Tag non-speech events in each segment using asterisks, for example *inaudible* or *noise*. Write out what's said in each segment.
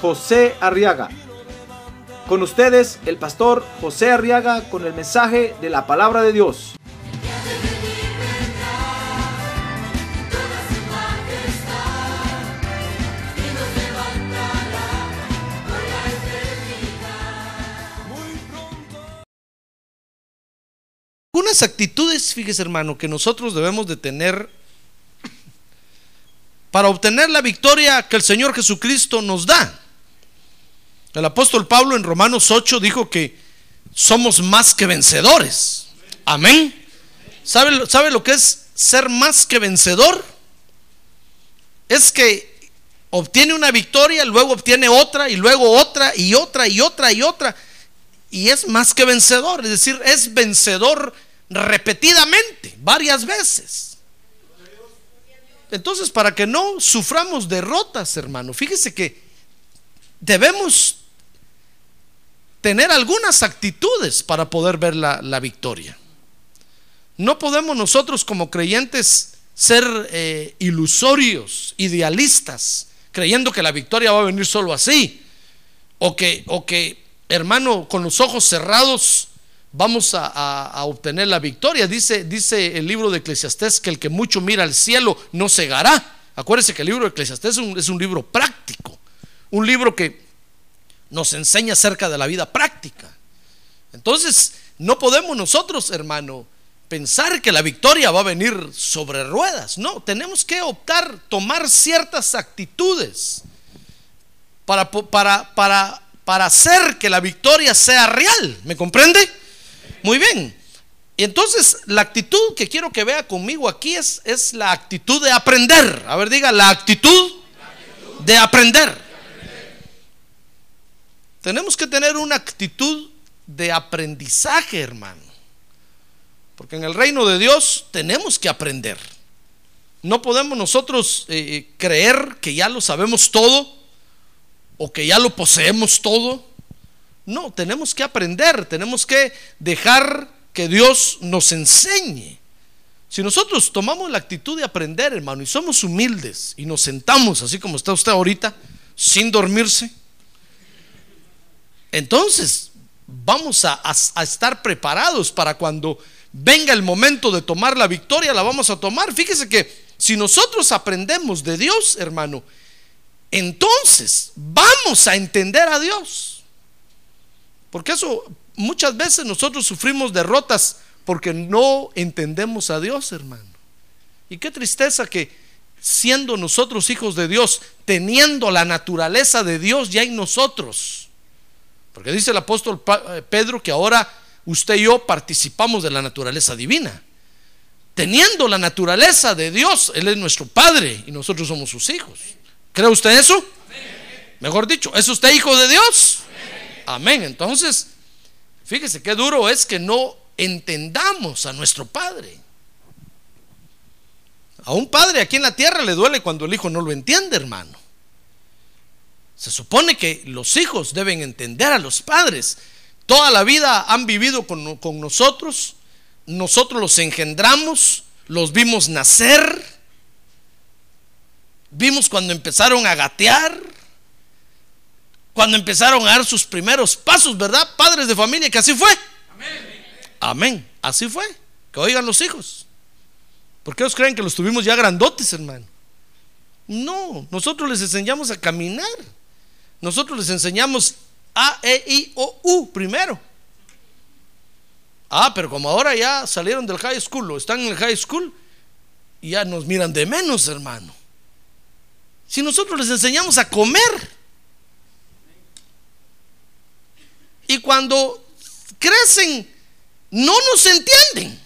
José Arriaga. Con ustedes, el pastor José Arriaga con el mensaje de la palabra de Dios. Unas actitudes, fíjese hermano, que nosotros debemos de tener para obtener la victoria que el Señor Jesucristo nos da. El apóstol Pablo en Romanos 8 dijo que somos más que vencedores. Amén. ¿Sabe, ¿Sabe lo que es ser más que vencedor? Es que obtiene una victoria, luego obtiene otra y luego otra y otra y otra y otra. Y es más que vencedor, es decir, es vencedor repetidamente, varias veces. Entonces, para que no suframos derrotas, hermano, fíjese que debemos tener algunas actitudes para poder ver la, la victoria. No podemos nosotros como creyentes ser eh, ilusorios, idealistas, creyendo que la victoria va a venir solo así. O que, o que hermano, con los ojos cerrados vamos a, a, obtener la victoria. Dice, dice el libro de Eclesiastés que el que mucho mira al cielo no cegará. Acuérdese que el libro de Eclesiastés es un, es un libro práctico, un libro que nos enseña acerca de la vida práctica. Entonces, no podemos nosotros, hermano, pensar que la victoria va a venir sobre ruedas. No, tenemos que optar, tomar ciertas actitudes para, para, para, para hacer que la victoria sea real. ¿Me comprende? Muy bien. Y entonces la actitud que quiero que vea conmigo aquí es, es la actitud de aprender. A ver, diga, la actitud, la actitud. de aprender. Tenemos que tener una actitud de aprendizaje, hermano. Porque en el reino de Dios tenemos que aprender. No podemos nosotros eh, creer que ya lo sabemos todo o que ya lo poseemos todo. No, tenemos que aprender, tenemos que dejar que Dios nos enseñe. Si nosotros tomamos la actitud de aprender, hermano, y somos humildes y nos sentamos así como está usted ahorita, sin dormirse, entonces vamos a, estar preparados para cuando venga el momento de tomar la victoria, la vamos a tomar. Fíjese que si nosotros aprendemos de Dios, hermano, entonces vamos a entender a Dios. Porque eso muchas veces nosotros sufrimos derrotas porque no entendemos a Dios, hermano. Y qué tristeza que siendo nosotros hijos de Dios, teniendo la naturaleza de Dios ya en nosotros. Porque dice el apóstol Pedro que ahora usted y yo participamos de la naturaleza divina. Teniendo la naturaleza de Dios, Él es nuestro Padre y nosotros somos sus hijos. ¿Cree usted eso? Mejor dicho, ¿es usted hijo de Dios? Amén. Entonces, fíjese qué duro es que no entendamos a nuestro Padre. A un padre aquí en la tierra le duele cuando el hijo no lo entiende, hermano. Se supone que los hijos deben entender a los padres. Toda la vida han vivido con, nosotros, nosotros los engendramos, los vimos nacer, vimos cuando empezaron a gatear, cuando empezaron a dar sus primeros pasos, ¿verdad? Padres de familia, que así fue. Amén. Así fue. Que oigan los hijos. ¿Por qué os creen que los tuvimos ya grandotes, hermano? No, nosotros les enseñamos a caminar. Nosotros les enseñamos A, E, I, O, U primero. Ah, pero como ahora ya salieron del high school o están en el high school, ya nos miran de menos, hermano. Si nosotros les enseñamos a comer. Y cuando crecen, no nos entienden.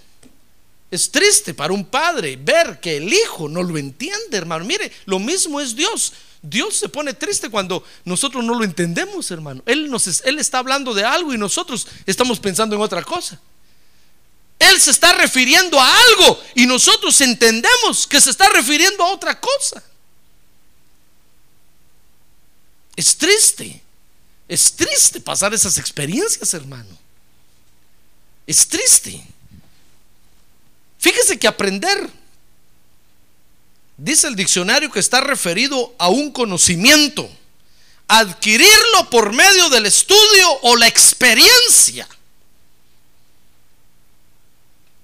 Es triste para un padre ver que el hijo no lo entiende, hermano. Mire, lo mismo es Dios. Dios se pone triste cuando nosotros no lo entendemos, hermano. Él, nos, él está hablando de algo y nosotros estamos pensando en otra cosa. Él se está refiriendo a algo y nosotros entendemos que se está refiriendo a otra cosa. Es triste, es triste pasar esas experiencias, hermano. Es triste. Fíjese que aprender Dice el diccionario que está referido a un conocimiento, adquirirlo por medio del estudio o la experiencia.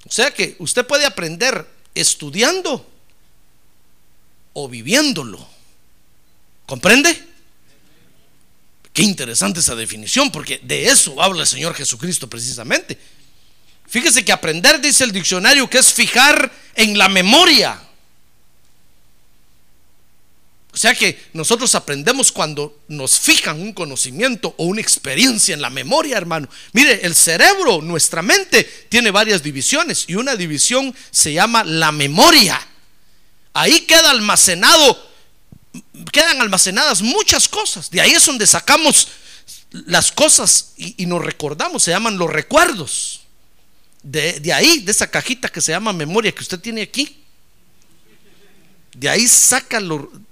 O sea que usted puede aprender estudiando o viviéndolo. ¿Comprende? Qué interesante esa definición, porque de eso habla el Señor Jesucristo precisamente. Fíjese que aprender, dice el diccionario, que es fijar en la memoria o sea que nosotros aprendemos cuando nos fijan un conocimiento o una experiencia en la memoria, hermano. Mire, el cerebro, nuestra mente, tiene varias divisiones y una división se llama la memoria. Ahí queda almacenado, quedan almacenadas muchas cosas. De ahí es donde sacamos las cosas y, nos recordamos, se llaman los recuerdos. De, de ahí, de esa cajita que se llama memoria que usted tiene aquí. De ahí saca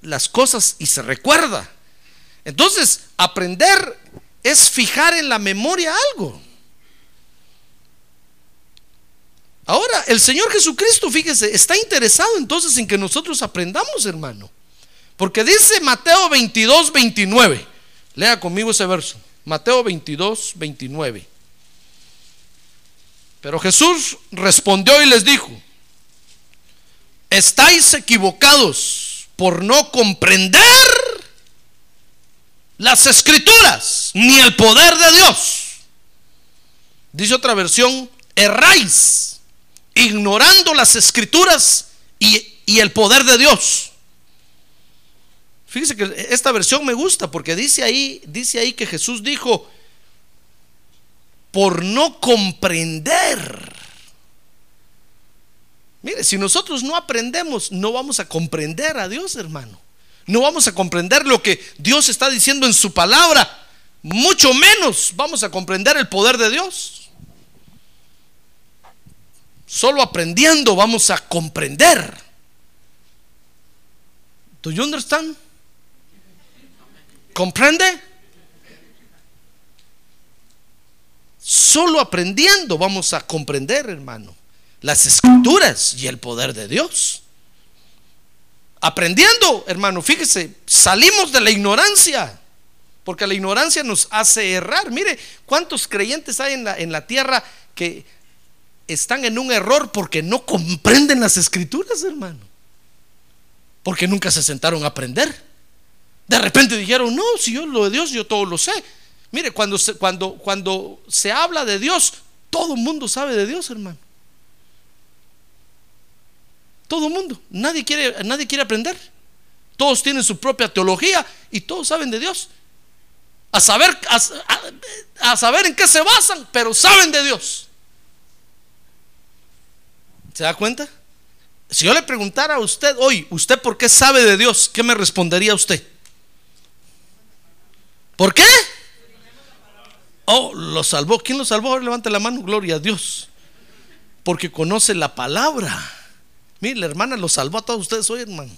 las cosas y se recuerda. Entonces, aprender es fijar en la memoria algo. Ahora, el Señor Jesucristo, fíjese, está interesado entonces en que nosotros aprendamos, hermano. Porque dice Mateo 22, 29. Lea conmigo ese verso. Mateo 22, 29. Pero Jesús respondió y les dijo, estáis equivocados por no comprender las escrituras ni el poder de Dios. Dice otra versión, erráis ignorando las escrituras y, el poder de Dios. Fíjese que esta versión me gusta porque dice ahí, dice ahí que Jesús dijo, por no comprender Mire, si nosotros no aprendemos, no vamos a comprender a Dios, hermano. No vamos a comprender lo que Dios está diciendo en su palabra. Mucho menos vamos a comprender el poder de Dios. Solo aprendiendo vamos a comprender. ¿Do you understand? ¿Comprende? Solo aprendiendo vamos a comprender, hermano las escrituras y el poder de Dios. Aprendiendo, hermano, fíjese, salimos de la ignorancia, porque la ignorancia nos hace errar. Mire, ¿cuántos creyentes hay en la, en la tierra que están en un error porque no comprenden las escrituras, hermano? Porque nunca se sentaron a aprender. De repente dijeron, no, si yo lo de Dios, yo todo lo sé. Mire, cuando se, cuando, cuando se habla de Dios, todo el mundo sabe de Dios, hermano. Todo el mundo. Nadie quiere, nadie quiere aprender. Todos tienen su propia teología y todos saben de Dios. A saber, a, saber en qué se basan, pero saben de Dios. ¿Se da cuenta? Si yo le preguntara a usted hoy, ¿usted por qué sabe de Dios? ¿Qué me respondería usted? ¿Por qué? Oh, lo salvó. ¿Quién lo salvó? Levante la mano, gloria a Dios. Porque conoce la palabra. Mire, la hermana lo salvó a todos ustedes hoy, hermano.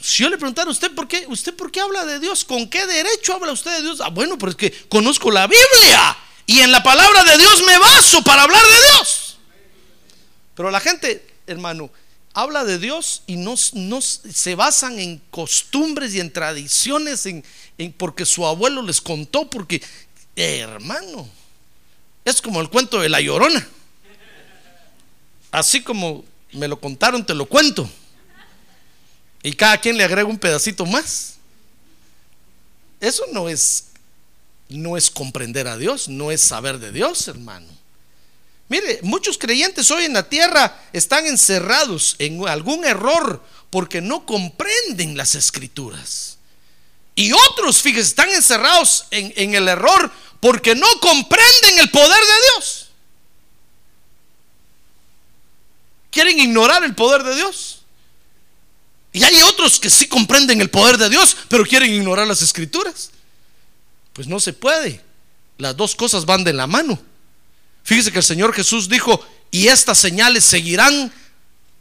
Si yo le preguntara a usted por qué, usted por qué habla de Dios, con qué derecho habla usted de Dios. Ah, bueno, pero es que conozco la Biblia y en la palabra de Dios me baso para hablar de Dios. Pero la gente, hermano, habla de Dios y no, se basan en costumbres y en tradiciones, porque su abuelo les contó, porque, hermano, es como el cuento de la llorona. Así como me lo contaron, te lo cuento. Y cada quien le agrega un pedacito más. Eso no es no es comprender a Dios, no es saber de Dios, hermano. Mire, muchos creyentes hoy en la tierra están encerrados en algún error porque no comprenden las escrituras. Y otros, fíjense, están encerrados en, en el error porque no comprenden el poder de Dios. Quieren ignorar el poder de Dios. Y hay otros que sí comprenden el poder de Dios, pero quieren ignorar las escrituras. Pues no se puede. Las dos cosas van de la mano. Fíjese que el Señor Jesús dijo, y estas señales seguirán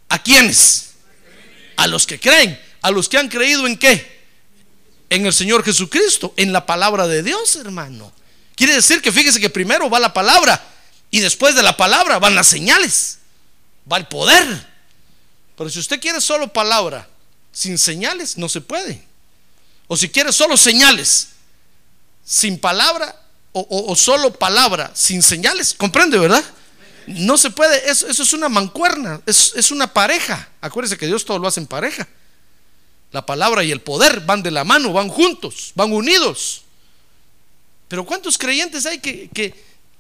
a quienes? A los que creen, a los que han creído en qué? En el Señor Jesucristo, en la palabra de Dios, hermano. Quiere decir que fíjese que primero va la palabra y después de la palabra van las señales, va el poder. Pero si usted quiere solo palabra sin señales, no se puede. O si quiere solo señales sin palabra o, solo palabra sin señales, comprende, ¿verdad? No se puede, eso, es una mancuerna, es, una pareja. Acuérdese que Dios todo lo hace en pareja. La palabra y el poder van de la mano, van juntos, van unidos. Pero ¿cuántos creyentes hay que,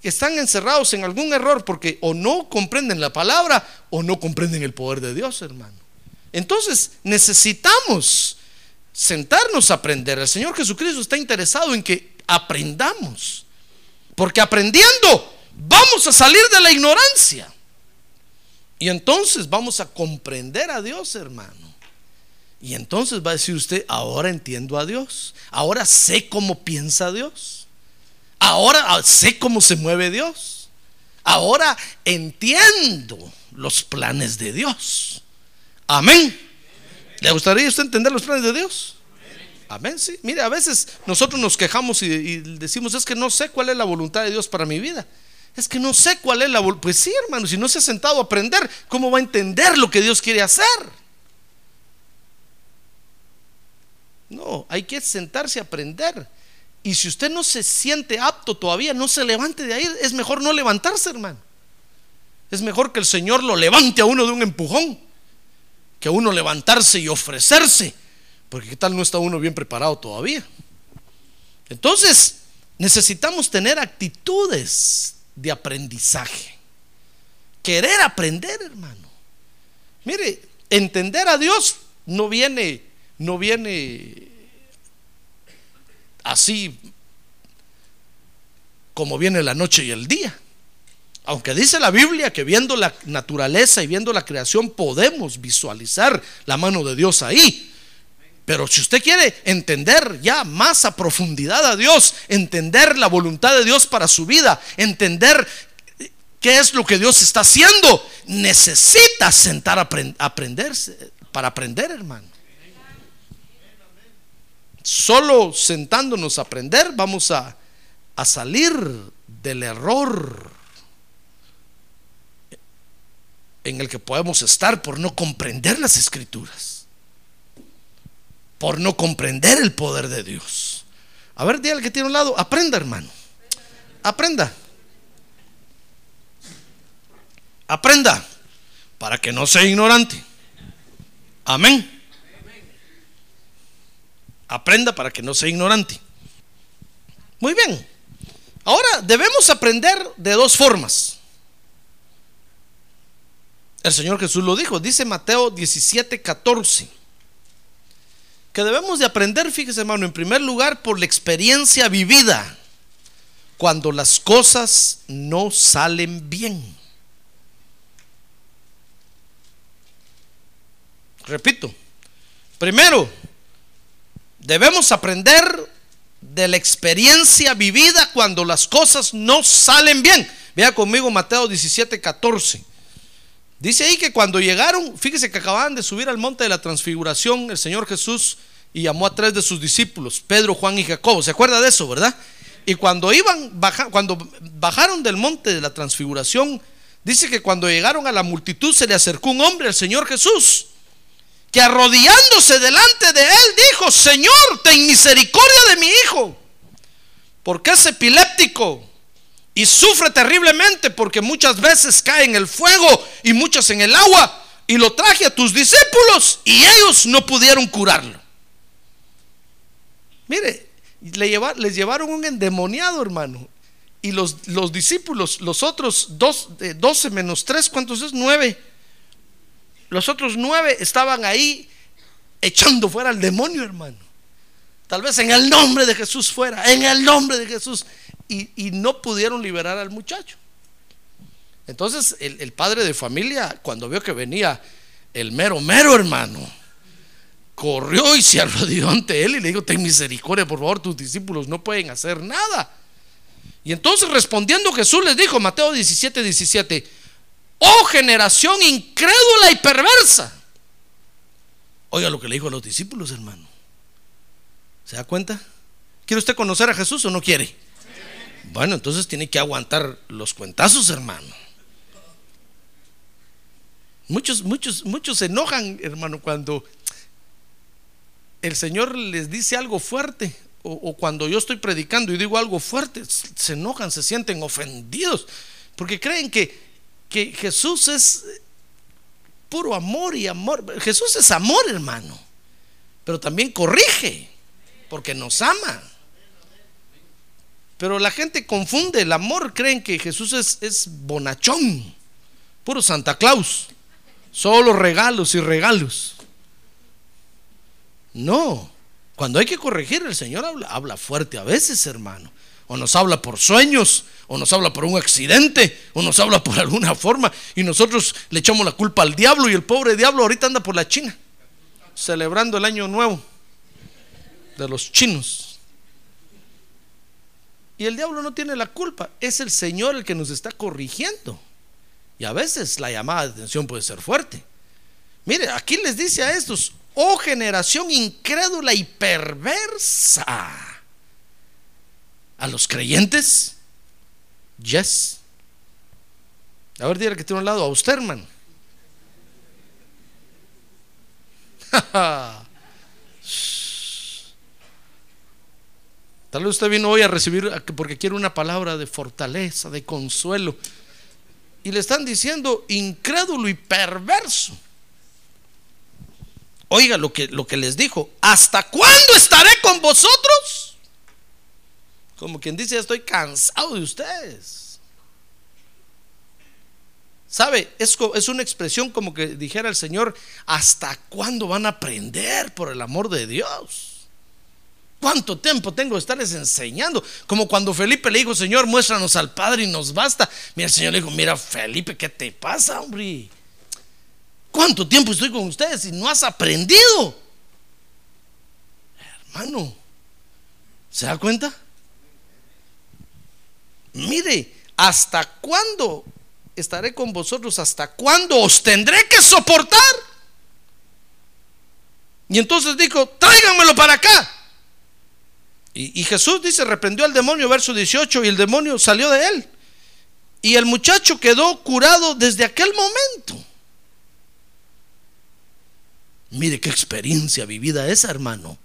están encerrados en algún error porque o no comprenden la palabra o no comprenden el poder de Dios, hermano? Entonces necesitamos sentarnos a aprender. El Señor Jesucristo está interesado en que aprendamos. Porque aprendiendo vamos a salir de la ignorancia. Y entonces vamos a comprender a Dios, hermano. Y entonces va a decir usted, ahora entiendo a Dios. Ahora sé cómo piensa Dios. Ahora sé cómo se mueve Dios. Ahora entiendo los planes de Dios. Amén. ¿Le gustaría usted entender los planes de Dios? Amén, sí. Mire, a veces nosotros nos quejamos y, decimos, es que no sé cuál es la voluntad de Dios para mi vida. Es que no sé cuál es la voluntad. Pues sí, hermano, si no se ha sentado a aprender, ¿cómo va a entender lo que Dios quiere hacer? No, hay que sentarse a aprender. Y si usted no se siente apto todavía, no se levante de ahí. Es mejor no levantarse, hermano. Es mejor que el Señor lo levante a uno de un empujón, que a uno levantarse y ofrecerse. Porque qué tal no está uno bien preparado todavía. Entonces, necesitamos tener actitudes de aprendizaje. Querer aprender, hermano. Mire, entender a Dios no viene no viene así como viene la noche y el día. Aunque dice la Biblia que viendo la naturaleza y viendo la creación podemos visualizar la mano de Dios ahí. Pero si usted quiere entender ya más a profundidad a Dios, entender la voluntad de Dios para su vida, entender qué es lo que Dios está haciendo, necesita sentar a aprenderse para aprender, hermano. Solo sentándonos a aprender vamos a, a salir del error en el que podemos estar por no comprender las escrituras, por no comprender el poder de Dios. A ver, dígale que tiene un lado, aprenda hermano, aprenda, aprenda para que no sea ignorante. Amén. Aprenda para que no sea ignorante. Muy bien. Ahora debemos aprender de dos formas. El Señor Jesús lo dijo, dice Mateo 17, 14. Que debemos de aprender, fíjese hermano, en primer lugar por la experiencia vivida, cuando las cosas no salen bien. Repito, primero, Debemos aprender de la experiencia vivida cuando las cosas no salen bien. Vea conmigo Mateo 17, 14. Dice ahí que cuando llegaron, fíjese que acababan de subir al monte de la transfiguración el Señor Jesús y llamó a tres de sus discípulos, Pedro, Juan y Jacobo. ¿Se acuerda de eso, verdad? Y cuando iban, cuando bajaron del monte de la transfiguración, dice que cuando llegaron a la multitud se le acercó un hombre al Señor Jesús que arrodillándose delante de él dijo, Señor, ten misericordia de mi hijo, porque es epiléptico y sufre terriblemente porque muchas veces cae en el fuego y muchas en el agua, y lo traje a tus discípulos y ellos no pudieron curarlo. Mire, le les llevaron un endemoniado, hermano. Y los, los discípulos, los otros dos, 12 menos 3, ¿cuántos es? 9 los otros nueve estaban ahí echando fuera al demonio, hermano. Tal vez en el nombre de Jesús fuera, en el nombre de Jesús. Y, no pudieron liberar al muchacho. Entonces el, padre de familia, cuando vio que venía el mero, mero hermano, corrió y se arrodilló ante él y le dijo, ten misericordia, por favor, tus discípulos no pueden hacer nada. Y entonces respondiendo Jesús les dijo, Mateo 17, 17, oh generación incrédula y perversa. Oiga lo que le dijo a los discípulos, hermano. ¿Se da cuenta? ¿Quiere usted conocer a Jesús o no quiere? Bueno, entonces tiene que aguantar los cuentazos, hermano. Muchos, muchos, muchos se enojan, hermano, cuando el Señor les dice algo fuerte o, cuando yo estoy predicando y digo algo fuerte, se enojan, se sienten ofendidos, porque creen que, que Jesús es puro amor y amor. Jesús es amor, hermano, pero también corrige, porque nos ama. Pero la gente confunde el amor, creen que Jesús es, es bonachón, puro Santa Claus, solo regalos y regalos. No, cuando hay que corregir, el Señor habla, habla fuerte a veces, hermano. O nos habla por sueños, o nos habla por un accidente, o nos habla por *laughs* alguna forma, y nosotros le echamos la culpa al diablo, y el pobre diablo ahorita anda por la China, celebrando el año nuevo de los chinos. Y el diablo no tiene la culpa, es el Señor el que nos está corrigiendo. Y a veces la llamada de atención puede ser fuerte. Mire, aquí les dice a estos, oh generación incrédula y perversa. A los creyentes, yes. A ver, dígale que tiene un lado, a usted, hermano. *laughs* Tal vez usted vino hoy a recibir porque quiere una palabra de fortaleza, de consuelo. Y le están diciendo incrédulo y perverso. Oiga lo que, lo que les dijo. ¿Hasta cuándo estaré con vosotros? Como quien dice, estoy cansado de ustedes. ¿Sabe? Es, es una expresión como que dijera el Señor, ¿hasta cuándo van a aprender por el amor de Dios? ¿Cuánto tiempo tengo de estarles enseñando? Como cuando Felipe le dijo, Señor, muéstranos al Padre y nos basta. Mira, el Señor le dijo, mira, Felipe, ¿qué te pasa, hombre? ¿Cuánto tiempo estoy con ustedes y no has aprendido? Hermano, ¿se da cuenta? Mire, ¿hasta cuándo estaré con vosotros? ¿Hasta cuándo os tendré que soportar? Y entonces dijo, tráiganmelo para acá. Y, Jesús dice, reprendió al demonio, verso 18, y el demonio salió de él. Y el muchacho quedó curado desde aquel momento. Mire qué experiencia vivida esa, hermano.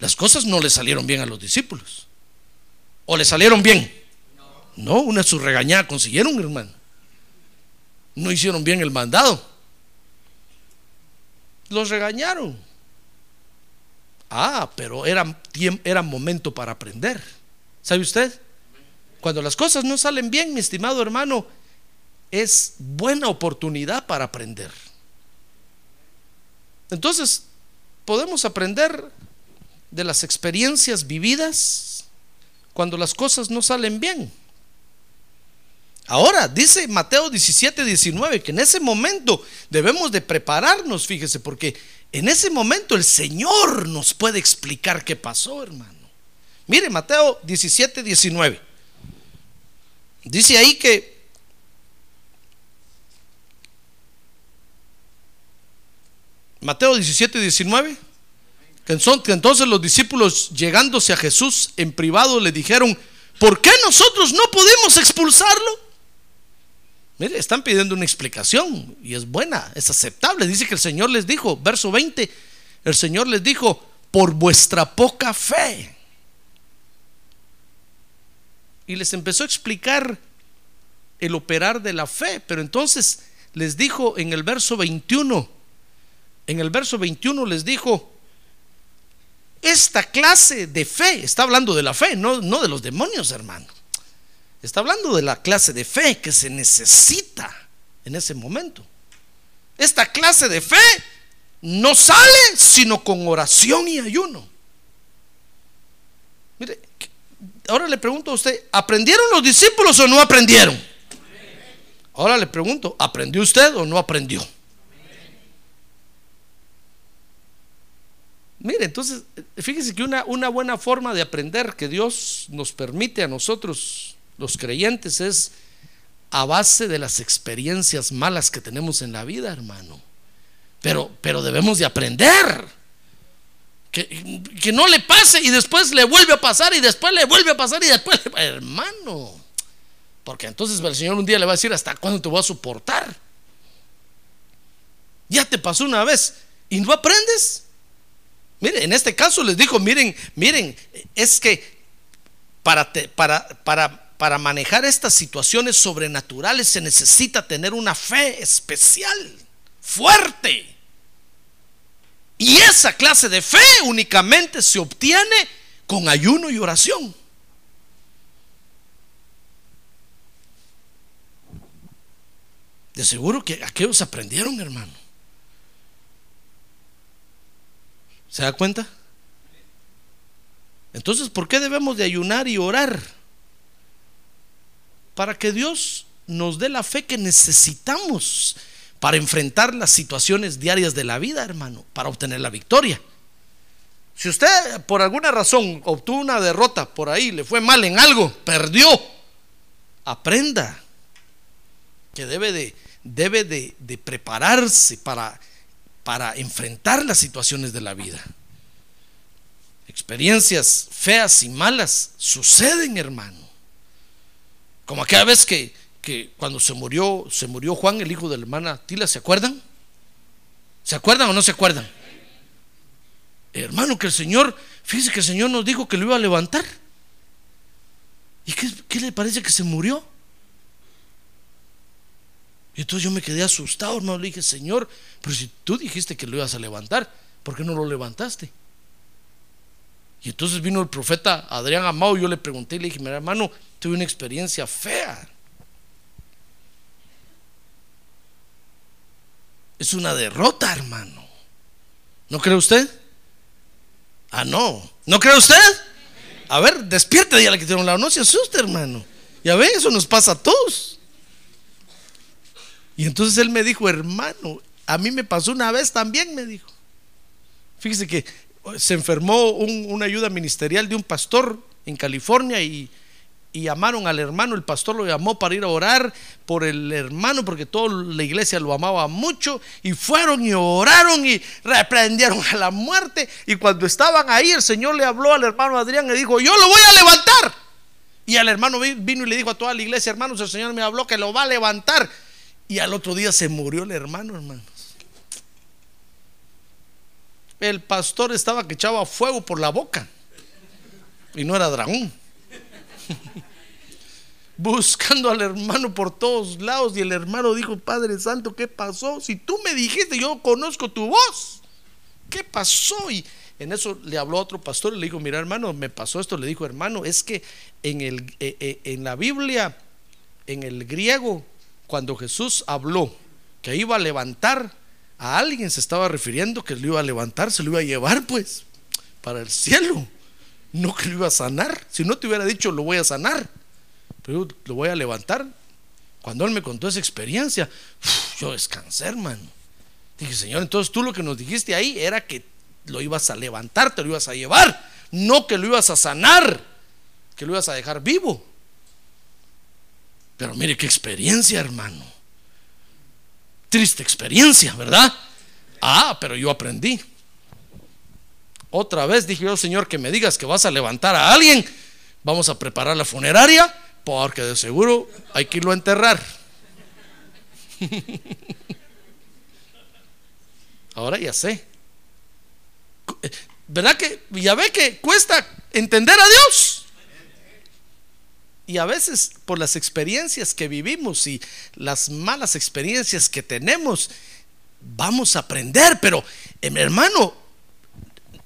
Las cosas no le salieron bien a los discípulos. ¿O le salieron bien? No, una su regañada consiguieron, hermano. No hicieron bien el mandado. Los regañaron. Ah, pero era, era momento para aprender. ¿Sabe usted? Cuando las cosas no salen bien, mi estimado hermano, es buena oportunidad para aprender. Entonces, podemos aprender de las experiencias vividas cuando las cosas no salen bien. Ahora, dice Mateo 17, 19, que en ese momento debemos de prepararnos, fíjese, porque en ese momento el Señor nos puede explicar qué pasó, hermano. Mire, Mateo 17, 19. Dice ahí que Mateo 17, 19. Que entonces los discípulos llegándose a Jesús en privado le dijeron, ¿por qué nosotros no podemos expulsarlo? Mire, están pidiendo una explicación y es buena, es aceptable. Dice que el Señor les dijo, verso 20, el Señor les dijo, por vuestra poca fe. Y les empezó a explicar el operar de la fe, pero entonces les dijo en el verso 21, en el verso 21 les dijo, esta clase de fe, está hablando de la fe, no, no de los demonios, hermano. Está hablando de la clase de fe que se necesita en ese momento. Esta clase de fe no sale sino con oración y ayuno. Mire, ahora le pregunto a usted, ¿aprendieron los discípulos o no aprendieron? Ahora le pregunto, ¿aprendió usted o no aprendió? Mire, entonces, fíjese que una, una buena forma de aprender que Dios nos permite a nosotros, los creyentes, es a base de las experiencias malas que tenemos en la vida, hermano. Pero, pero debemos de aprender. Que, que, no le pase y después le vuelve a pasar y después le vuelve a pasar y después, hermano. Porque entonces el Señor un día le va a decir, ¿hasta cuándo te voy a soportar? Ya te pasó una vez y no aprendes. Mire, en este caso les dijo, miren, miren, es que para, para, para para manejar estas situaciones sobrenaturales se necesita tener una fe especial, fuerte. Y esa clase de fe únicamente se obtiene con ayuno y oración. De seguro que aquellos aprendieron, hermano. ¿Se da cuenta? Entonces, ¿por qué debemos de ayunar y orar? Para que Dios nos dé la fe que necesitamos para enfrentar las situaciones diarias de la vida, hermano, para obtener la victoria. Si usted por alguna razón obtuvo una derrota por ahí, le fue mal en algo, perdió, aprenda que debe de, debe de, prepararse para, para enfrentar las situaciones de la vida. Experiencias feas y malas suceden, hermano. Como aquella vez que, que cuando se murió, se murió Juan, el hijo de la hermana Tila, ¿se acuerdan? ¿Se acuerdan o no se acuerdan? Hermano, que el Señor, fíjese que el Señor nos dijo que lo iba a levantar. ¿Y qué, qué le parece que se murió? Y entonces yo me quedé asustado, hermano. Le dije, Señor, pero si tú dijiste que lo ibas a levantar, ¿por qué no lo levantaste? Y entonces vino el profeta Adrián Amado. Yo le pregunté y le dije, mira, hermano, tuve una experiencia fea. Es una derrota, hermano. ¿No cree usted? Ah, no. ¿No cree usted? A ver, despierte de la que tiene un lado. No se asuste, hermano. Ya ve, eso nos pasa a todos. Y entonces él me dijo, hermano, a mí me pasó una vez también, me dijo. Fíjese que se enfermó una ayuda ministerial de un pastor en California y, llamaron al hermano, el pastor lo llamó para ir a orar por el hermano porque toda la iglesia lo amaba mucho y fueron y oraron y reprendieron a la muerte y cuando estaban ahí el Señor le habló al hermano Adrián y dijo, yo lo voy a levantar. Y al hermano vino y le dijo a toda la iglesia, hermanos, el Señor me habló que lo va a levantar. Y al otro día se murió el hermano, hermano el pastor estaba que echaba fuego por la boca. Y no era dragón. *laughs* Buscando al hermano por todos lados. Y el hermano dijo, Padre Santo, ¿qué pasó? Si tú me dijiste, yo conozco tu voz. ¿Qué pasó? Y en eso le habló a otro pastor y le dijo, mira hermano, me pasó esto. Le dijo, hermano, es que en, el, eh, eh, en la Biblia, en el griego, cuando Jesús habló que iba a levantar a alguien se estaba refiriendo que lo iba a levantar, se lo iba a llevar pues para el cielo, no que lo iba a sanar. Si no te hubiera dicho lo voy a sanar, pero lo voy a levantar. Cuando él me contó esa experiencia, yo descansé, hermano. Dije, Señor, entonces tú lo que nos dijiste ahí era que lo ibas a levantar, te lo ibas a llevar, no que lo ibas a sanar, que lo ibas a dejar vivo. Pero mire qué experiencia, hermano triste experiencia, ¿verdad? Ah, pero yo aprendí. Otra vez dije yo, Señor, que me digas que vas a levantar a alguien, vamos a preparar la funeraria, porque de seguro hay que irlo a enterrar. *laughs* Ahora ya sé. ¿Verdad que ya ve que cuesta entender a Dios? Y a veces por las experiencias que vivimos y las malas experiencias que tenemos, vamos a aprender. Pero, em, hermano,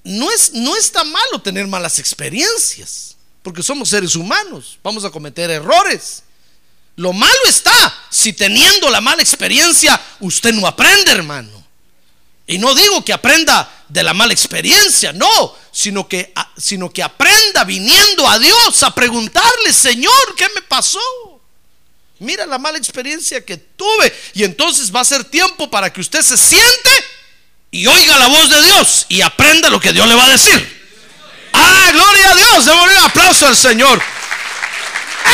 no, es, no está malo tener malas experiencias, porque somos seres humanos, vamos a cometer errores. Lo malo está si teniendo la mala experiencia usted no aprende, hermano. Y no digo que aprenda de la mala experiencia, no, sino que, sino que aprenda viniendo a Dios a preguntarle, Señor, ¿qué me pasó? Mira la mala experiencia que tuve. Y entonces va a ser tiempo para que usted se siente y oiga la voz de Dios y aprenda lo que Dios le va a decir. Ah, gloria a Dios. Démosle un aplauso al Señor.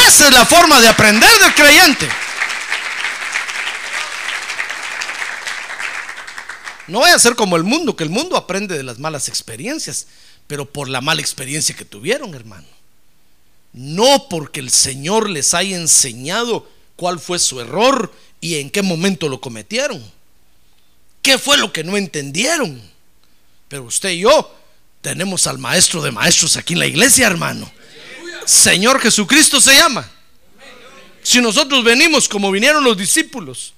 Esa es la forma de aprender del creyente. No vaya a ser como el mundo, que el mundo aprende de las malas experiencias, pero por la mala experiencia que tuvieron, hermano. No porque el Señor les haya enseñado cuál fue su error y en qué momento lo cometieron. ¿Qué fue lo que no entendieron? Pero usted y yo tenemos al maestro de maestros aquí en la iglesia, hermano. Señor Jesucristo se llama. Si nosotros venimos como vinieron los discípulos,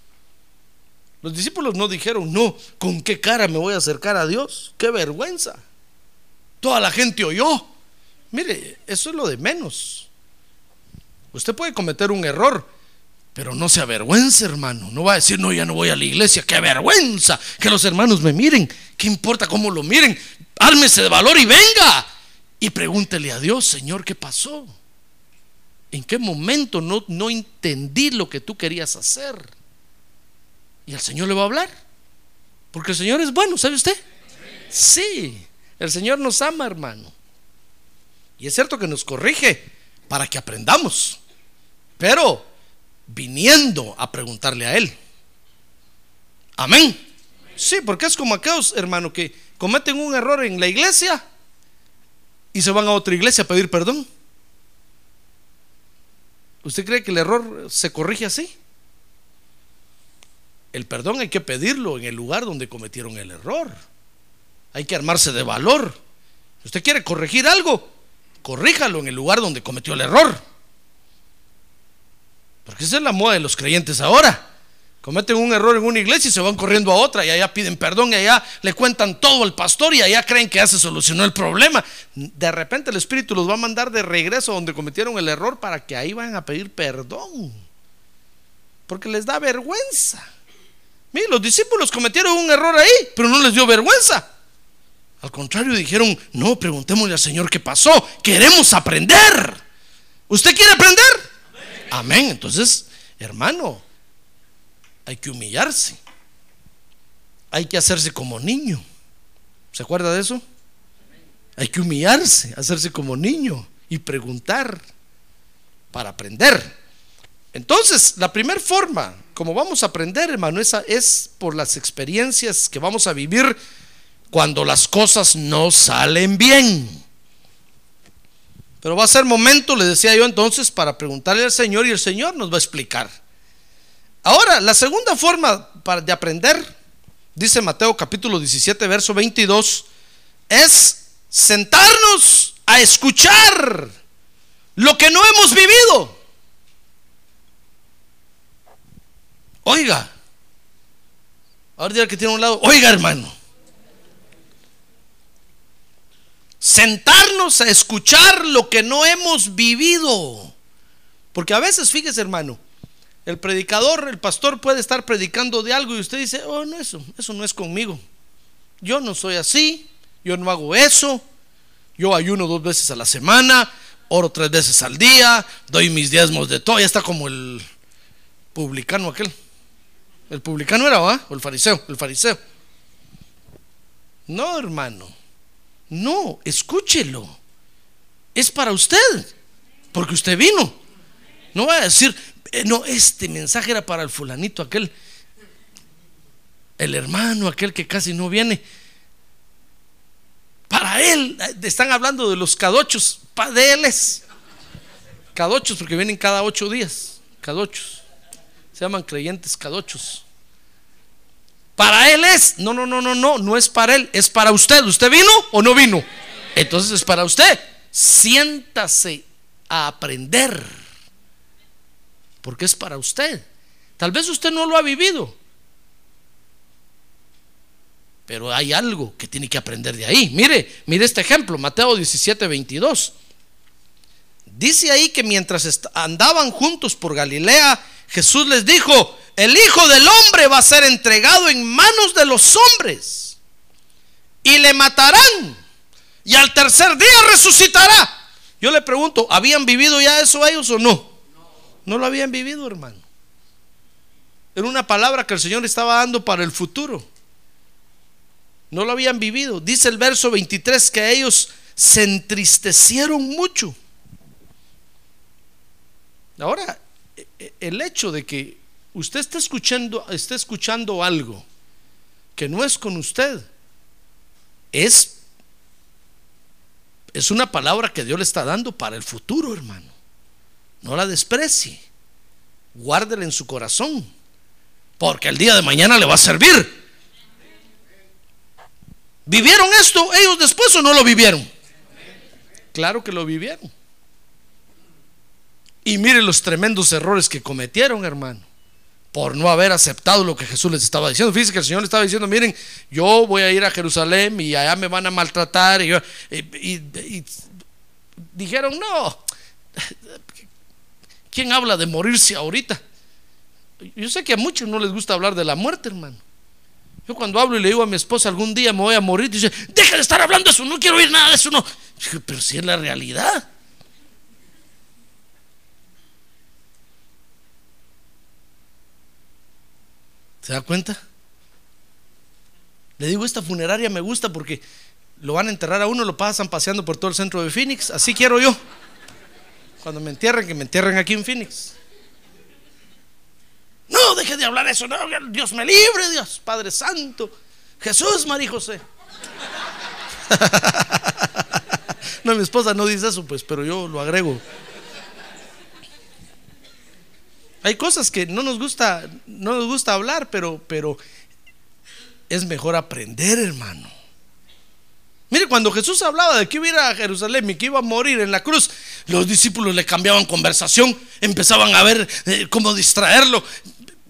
los discípulos no dijeron, no, ¿con qué cara me voy a acercar a Dios? ¡Qué vergüenza! Toda la gente oyó. Mire, eso es lo de menos. Usted puede cometer un error, pero no se avergüence, hermano. No va a decir, no, ya no voy a la iglesia. ¡Qué vergüenza! Que los hermanos me miren. ¿Qué importa cómo lo miren? Ármese de valor y venga. Y pregúntele a Dios, Señor, ¿qué pasó? ¿En qué momento no, no entendí lo que tú querías hacer? Y el Señor le va a hablar. Porque el Señor es bueno, ¿sabe usted? Sí, el Señor nos ama, hermano. Y es cierto que nos corrige para que aprendamos. Pero viniendo a preguntarle a Él. Amén. Sí, porque es como aquellos, hermano, que cometen un error en la iglesia y se van a otra iglesia a pedir perdón. ¿Usted cree que el error se corrige así? El perdón hay que pedirlo en el lugar donde cometieron el error. Hay que armarse de valor. Si usted quiere corregir algo, corríjalo en el lugar donde cometió el error. Porque esa es la moda de los creyentes ahora. Cometen un error en una iglesia y se van corriendo a otra y allá piden perdón y allá le cuentan todo al pastor y allá creen que ya se solucionó el problema. De repente el Espíritu los va a mandar de regreso donde cometieron el error para que ahí vayan a pedir perdón. Porque les da vergüenza. Miren, los discípulos cometieron un error ahí, pero no les dio vergüenza. Al contrario, dijeron, no, preguntémosle al Señor qué pasó. Queremos aprender. ¿Usted quiere aprender? Amén. Entonces, hermano, hay que humillarse. Hay que hacerse como niño. ¿Se acuerda de eso? Hay que humillarse, hacerse como niño y preguntar para aprender. Entonces, la primera forma, como vamos a aprender, hermano, esa es por las experiencias que vamos a vivir cuando las cosas no salen bien. Pero va a ser momento, le decía yo entonces, para preguntarle al Señor y el Señor nos va a explicar. Ahora, la segunda forma de aprender, dice Mateo capítulo 17, verso 22, es sentarnos a escuchar lo que no hemos vivido. Oiga, ahora dirá que tiene un lado, oiga hermano, sentarnos a escuchar lo que no hemos vivido. Porque a veces, fíjese hermano, el predicador, el pastor puede estar predicando de algo y usted dice, oh, no, eso, eso no es conmigo. Yo no soy así, yo no hago eso, yo ayuno dos veces a la semana, oro tres veces al día, doy mis diezmos de todo, ya está como el publicano aquel. El publicano era, ¿va? O el fariseo, el fariseo. No, hermano, no, escúchelo. Es para usted, porque usted vino. No va a decir, eh, no, este mensaje era para el fulanito, aquel, el hermano, aquel que casi no viene. Para él, eh, están hablando de los cadochos, de él es. Cadochos, porque vienen cada ocho días, cadochos. Se llaman creyentes cadochos. Para él es, no, no, no, no, no, no es para él, es para usted. ¿Usted vino o no vino? Entonces es para usted. Siéntase a aprender porque es para usted. Tal vez usted no lo ha vivido, pero hay algo que tiene que aprender de ahí. Mire, mire este ejemplo, Mateo 17, 22. Dice ahí que mientras andaban juntos por Galilea, Jesús les dijo, el Hijo del Hombre va a ser entregado en manos de los hombres y le matarán y al tercer día resucitará. Yo le pregunto, ¿habían vivido ya eso ellos o no? No lo habían vivido, hermano. Era una palabra que el Señor estaba dando para el futuro. No lo habían vivido. Dice el verso 23 que ellos se entristecieron mucho. Ahora, e- e- el hecho de que usted esté escuchando, esté escuchando algo que no es con usted, es, es una palabra que Dios le está dando para el futuro, hermano. No la desprecie. Guárdela en su corazón. Porque el día de mañana le va a servir. ¿Vivieron esto ellos después o no lo vivieron? Claro que lo vivieron. Y mire los tremendos errores que cometieron, hermano, por no haber aceptado lo que Jesús les estaba diciendo. Fíjense que el Señor les estaba diciendo, miren, yo voy a ir a Jerusalén y allá me van a maltratar. Y, yo- y- dijeron, no, ¿quién habla de morirse ahorita? Yo sé que a muchos no les gusta hablar de la muerte, hermano. Yo cuando hablo y le digo a mi esposa algún día me voy a morir, dice, deja de estar hablando de eso, no quiero oír nada de eso, no. Pero si es la realidad. ¿Se da cuenta? Le digo, esta funeraria me gusta porque lo van a enterrar a uno, lo pasan paseando por todo el centro de Phoenix. Así quiero yo. Cuando me entierren, que me entierren aquí en Phoenix. No, deje de hablar eso. No, Dios me libre, Dios, Padre Santo. Jesús, María José. *laughs* No, mi esposa no dice eso, pues, pero yo lo agrego. Hay cosas que no nos gusta, no nos gusta hablar, pero, pero es mejor aprender, hermano. Mire, cuando Jesús hablaba de que iba a ir a Jerusalén y que iba a morir en la cruz, los discípulos le cambiaban conversación, empezaban a ver eh, cómo distraerlo.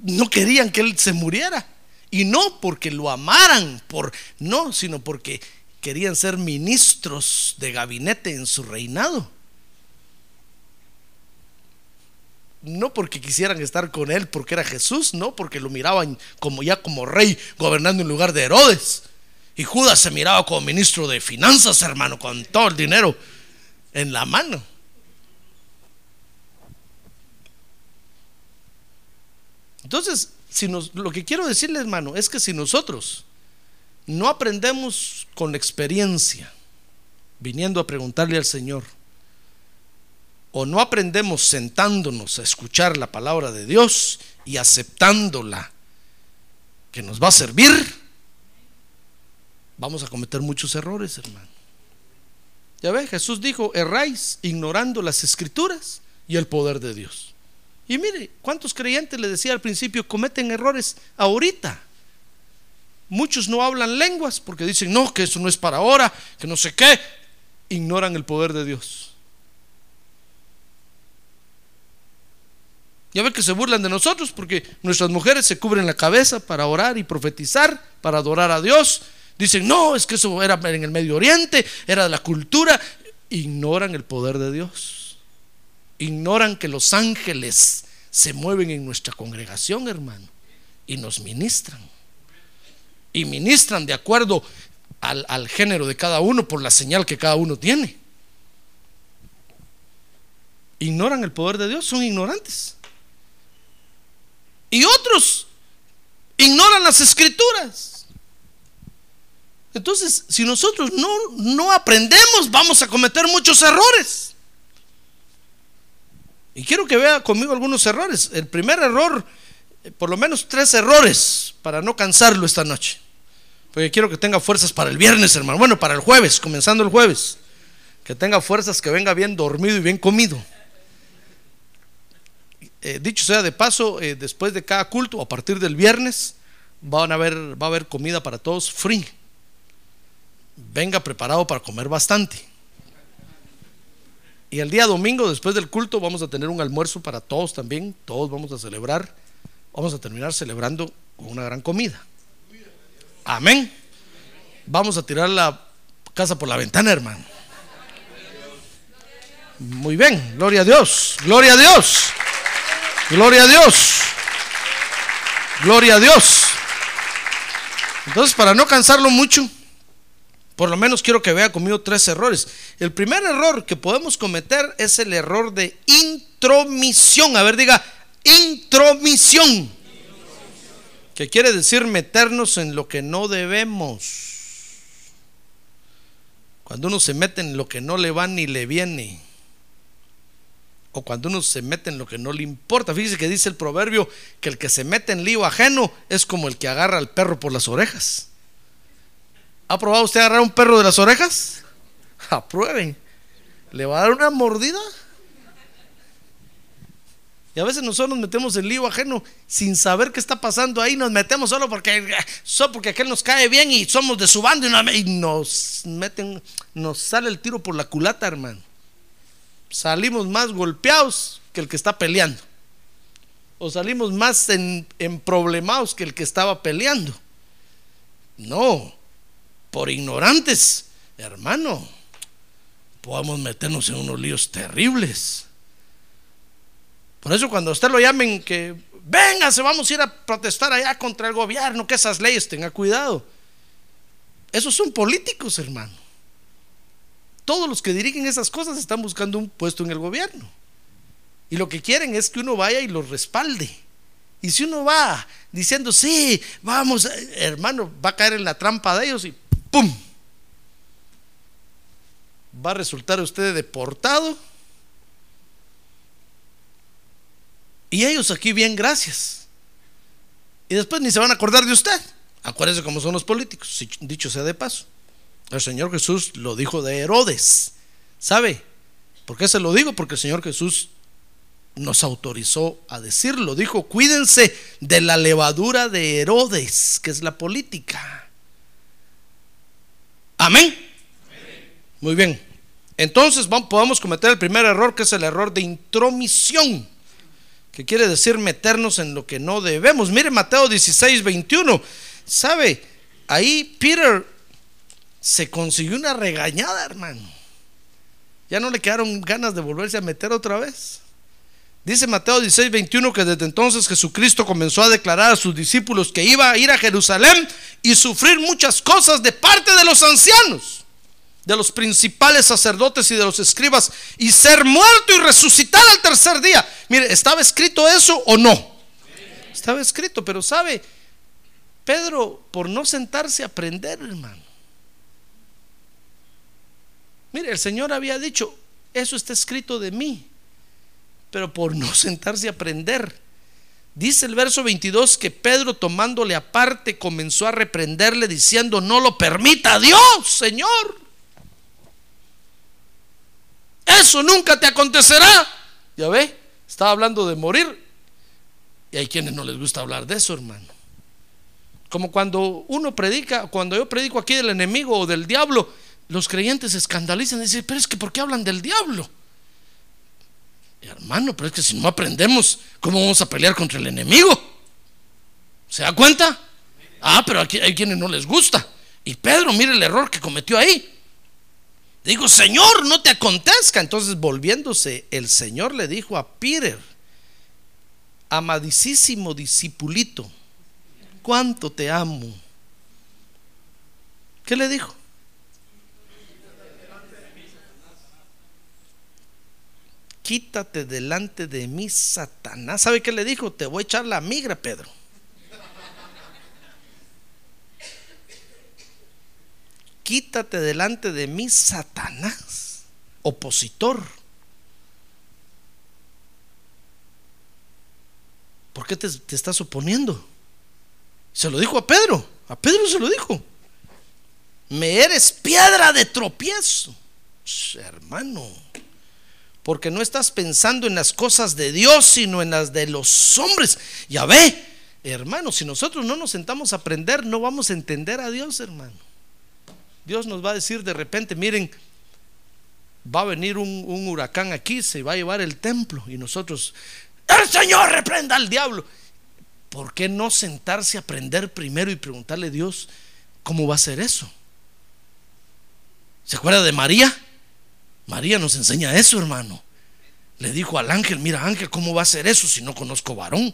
No querían que él se muriera. Y no porque lo amaran, por, no, sino porque querían ser ministros de gabinete en su reinado. No porque quisieran estar con él, porque era Jesús, no, porque lo miraban como ya como rey gobernando en lugar de Herodes. Y Judas se miraba como ministro de finanzas, hermano, con todo el dinero en la mano. Entonces, lo que quiero decirle, hermano, es que si nosotros no aprendemos con la experiencia, viniendo a preguntarle al Señor, o no aprendemos sentándonos a escuchar la palabra de Dios y aceptándola, que nos va a servir, vamos a cometer muchos errores, hermano. Ya ve, Jesús dijo, erráis ignorando las escrituras y el poder de Dios. Y mire, ¿cuántos creyentes le decía al principio cometen errores ahorita? Muchos no hablan lenguas porque dicen, no, que eso no es para ahora, que no sé qué. Ignoran el poder de Dios. Ya ve que se burlan de nosotros porque nuestras mujeres se cubren la cabeza para orar y profetizar, para adorar a Dios. Dicen, no, es que eso era en el Medio Oriente, era de la cultura. Ignoran el poder de Dios. Ignoran que los ángeles se mueven en nuestra congregación, hermano, y nos ministran. Y ministran de acuerdo al, al género de cada uno por la señal que cada uno tiene. Ignoran el poder de Dios, son ignorantes. Y otros ignoran las escrituras. Entonces, si nosotros no, no aprendemos, vamos a cometer muchos errores. Y quiero que vea conmigo algunos errores. El primer error, eh, por lo menos tres errores, para no cansarlo esta noche. Porque quiero que tenga fuerzas para el viernes, hermano. Bueno, para el jueves, comenzando el jueves. Que tenga fuerzas, que venga bien dormido y bien comido. Eh, dicho sea de paso, eh, después de cada culto, a partir del viernes, a va a haber comida para todos free. Venga preparado para comer bastante. Y el día domingo, después del culto, vamos a tener un almuerzo para todos también. Todos vamos a celebrar. Vamos a terminar celebrando con una gran comida. Amén. Vamos a tirar la casa por la ventana, hermano. Muy bien, gloria a Dios, gloria a Dios, gloria a Dios, gloria a Dios. Entonces, para no cansarlo mucho, por lo menos quiero que vea conmigo tres errores. El primer error que podemos cometer es el error de intromisión. A ver, diga, intromisión. Que quiere decir meternos en lo que no debemos. Cuando uno se mete en lo que no le va ni le viene. O cuando uno se mete en lo que no le importa. Fíjese que dice el proverbio que el que se mete en lío ajeno es como el que agarra al perro por las orejas. ¿Ha probado usted agarrar un perro de las orejas? *laughs* Aprueben. ¿Le va a dar una mordida? Y a veces nosotros nos metemos en lío ajeno sin saber qué está pasando ahí. Nos metemos solo porque, solo porque aquel nos cae bien y somos de su bando y nos meten, nos sale el tiro por la culata, hermano. Salimos más golpeados que el que está peleando. O salimos más en, en problemados que el que estaba peleando. No, por ignorantes, hermano, podemos meternos en unos líos terribles. Por eso cuando usted lo llamen que venga, se vamos a ir a protestar allá contra el gobierno, que esas leyes tenga cuidado. Esos son políticos, hermano. Todos los que dirigen esas cosas están buscando un puesto en el gobierno. Y lo que quieren es que uno vaya y los respalde. Y si uno va diciendo, sí, vamos, hermano, va a caer en la trampa de ellos y ¡pum! Va a resultar usted deportado Y ellos aquí bien, gracias. Y después ni se van a acordar de usted. Acuérdese cómo son los políticos, dicho sea de paso. El Señor Jesús lo dijo de Herodes. ¿Sabe? ¿Por qué se lo digo? Porque el Señor Jesús nos autorizó a decirlo. Dijo, cuídense de la levadura de Herodes, que es la política. Amén. Muy bien. Entonces podemos cometer el primer error, que es el error de intromisión que quiere decir meternos en lo que no debemos. Mire Mateo 16, 21. ¿Sabe? Ahí Peter se consiguió una regañada, hermano. Ya no le quedaron ganas de volverse a meter otra vez. Dice Mateo 16, 21 que desde entonces Jesucristo comenzó a declarar a sus discípulos que iba a ir a Jerusalén y sufrir muchas cosas de parte de los ancianos de los principales sacerdotes y de los escribas y ser muerto y resucitar al tercer día. Mire, ¿estaba escrito eso o no? Estaba escrito, pero sabe, Pedro, por no sentarse a aprender, hermano. Mire, el Señor había dicho, eso está escrito de mí, pero por no *laughs* sentarse a aprender. Dice el verso 22 que Pedro tomándole aparte comenzó a reprenderle diciendo, no lo permita Dios, Señor. Eso nunca te acontecerá. Ya ve, estaba hablando de morir. Y hay quienes no les gusta hablar de eso, hermano. Como cuando uno predica, cuando yo predico aquí del enemigo o del diablo, los creyentes se escandalizan y dicen, pero es que ¿por qué hablan del diablo? hermano, pero es que si no aprendemos, ¿cómo vamos a pelear contra el enemigo? ¿Se da cuenta? Ah, pero aquí hay quienes no les gusta. Y Pedro, mire el error que cometió ahí. Digo, Señor, no te acontezca. Entonces, volviéndose, el Señor le dijo a Peter, amadísimo discipulito, cuánto te amo. ¿Qué le dijo? Quítate delante de mí, Satanás. ¿Sabe qué le dijo? Te voy a echar la migra, Pedro. quítate delante de mí, Satanás, opositor. ¿Por qué te, estás oponiendo? Se lo dijo a Pedro, a Pedro se lo dijo. Me eres piedra de tropiezo, hermano, porque no estás pensando en las cosas de Dios, sino en las de los hombres. Ya ve, hermano, si nosotros no nos sentamos a aprender, no vamos a entender a Dios, hermano. Dios nos va a decir de repente, miren, va a venir un, huracán aquí, se va a llevar el templo y nosotros, el Señor reprenda al diablo. ¿Por qué no sentarse a aprender primero y preguntarle a Dios cómo va a ser eso? ¿Se acuerda de María? María nos enseña eso, hermano. Le dijo al ángel, mira ángel, ¿cómo va a ser eso si no conozco varón?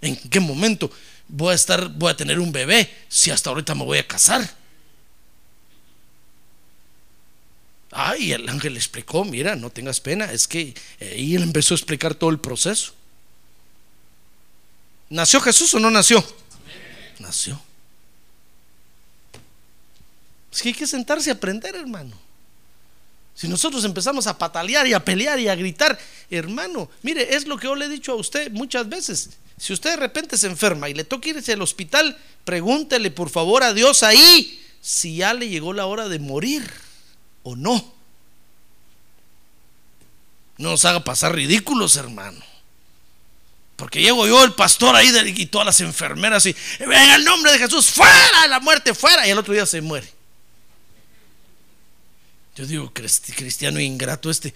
¿En qué momento voy a estar, voy a tener un bebé si hasta ahorita me voy a casar? Ay, el ángel le explicó, mira, no tengas pena, es que ahí él empezó a explicar todo el proceso. ¿Nació Jesús o no nació? Nació. Es que hay que sentarse a aprender, hermano. Si nosotros empezamos a patalear y a pelear y a gritar, hermano, mire, es lo que yo le he dicho a usted muchas veces. Si usted de repente se enferma y le toca irse al hospital, pregúntele por favor a Dios ahí si ya le llegó la hora de morir o no. No nos haga pasar ridículos, hermano. Porque llego yo, el pastor ahí y todas las enfermeras y en el nombre de Jesús, fuera de la muerte, fuera. Y el otro día se muere. Yo digo, cristiano ingrato este.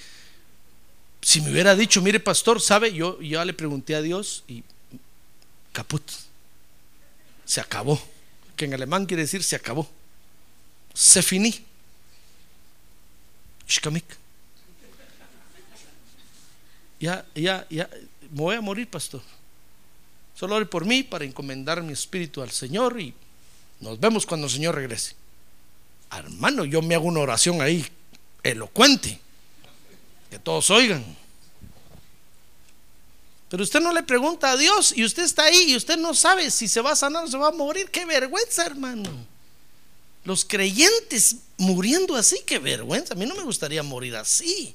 Si me hubiera dicho, mire pastor, ¿sabe? Yo ya le pregunté a Dios y caput. Se acabó. Que en alemán quiere decir se acabó. Se finí. Ya, ya, ya, me voy a morir, pastor. Solo ore por mí para encomendar mi espíritu al Señor y nos vemos cuando el Señor regrese. Hermano, yo me hago una oración ahí elocuente, que todos oigan. Pero usted no le pregunta a Dios y usted está ahí y usted no sabe si se va a sanar o se va a morir. Qué vergüenza, hermano. Los creyentes muriendo así, qué vergüenza. A mí no me gustaría morir así.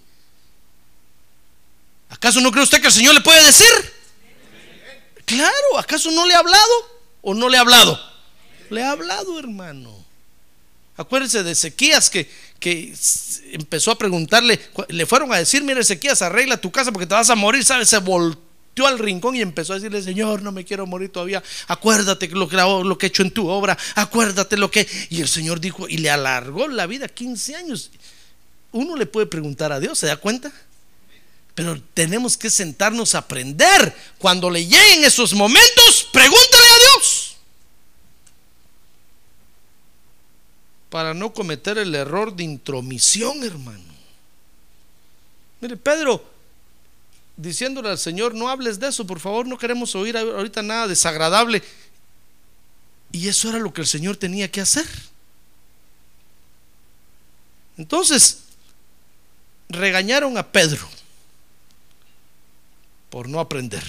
¿Acaso no cree usted que el Señor le puede decir? Claro, ¿acaso no le ha hablado o no le ha hablado? Le ha hablado, hermano. Acuérdense de Ezequías que, que empezó a preguntarle, le fueron a decir, mira Ezequías, arregla tu casa porque te vas a morir, ¿sabes? Se volteó al rincón y empezó a decirle, Señor, no me quiero morir todavía, acuérdate lo que, lo que he hecho en tu obra, acuérdate lo que... Y el Señor dijo, y le alargó la vida 15 años. Uno le puede preguntar a Dios, ¿se da cuenta? Pero tenemos que sentarnos a aprender. Cuando le lleguen esos momentos, pregúntale a Dios. Para no cometer el error de intromisión, hermano. Mire, Pedro, diciéndole al Señor, no hables de eso, por favor, no queremos oír ahorita nada desagradable. Y eso era lo que el Señor tenía que hacer. Entonces, regañaron a Pedro por no aprender.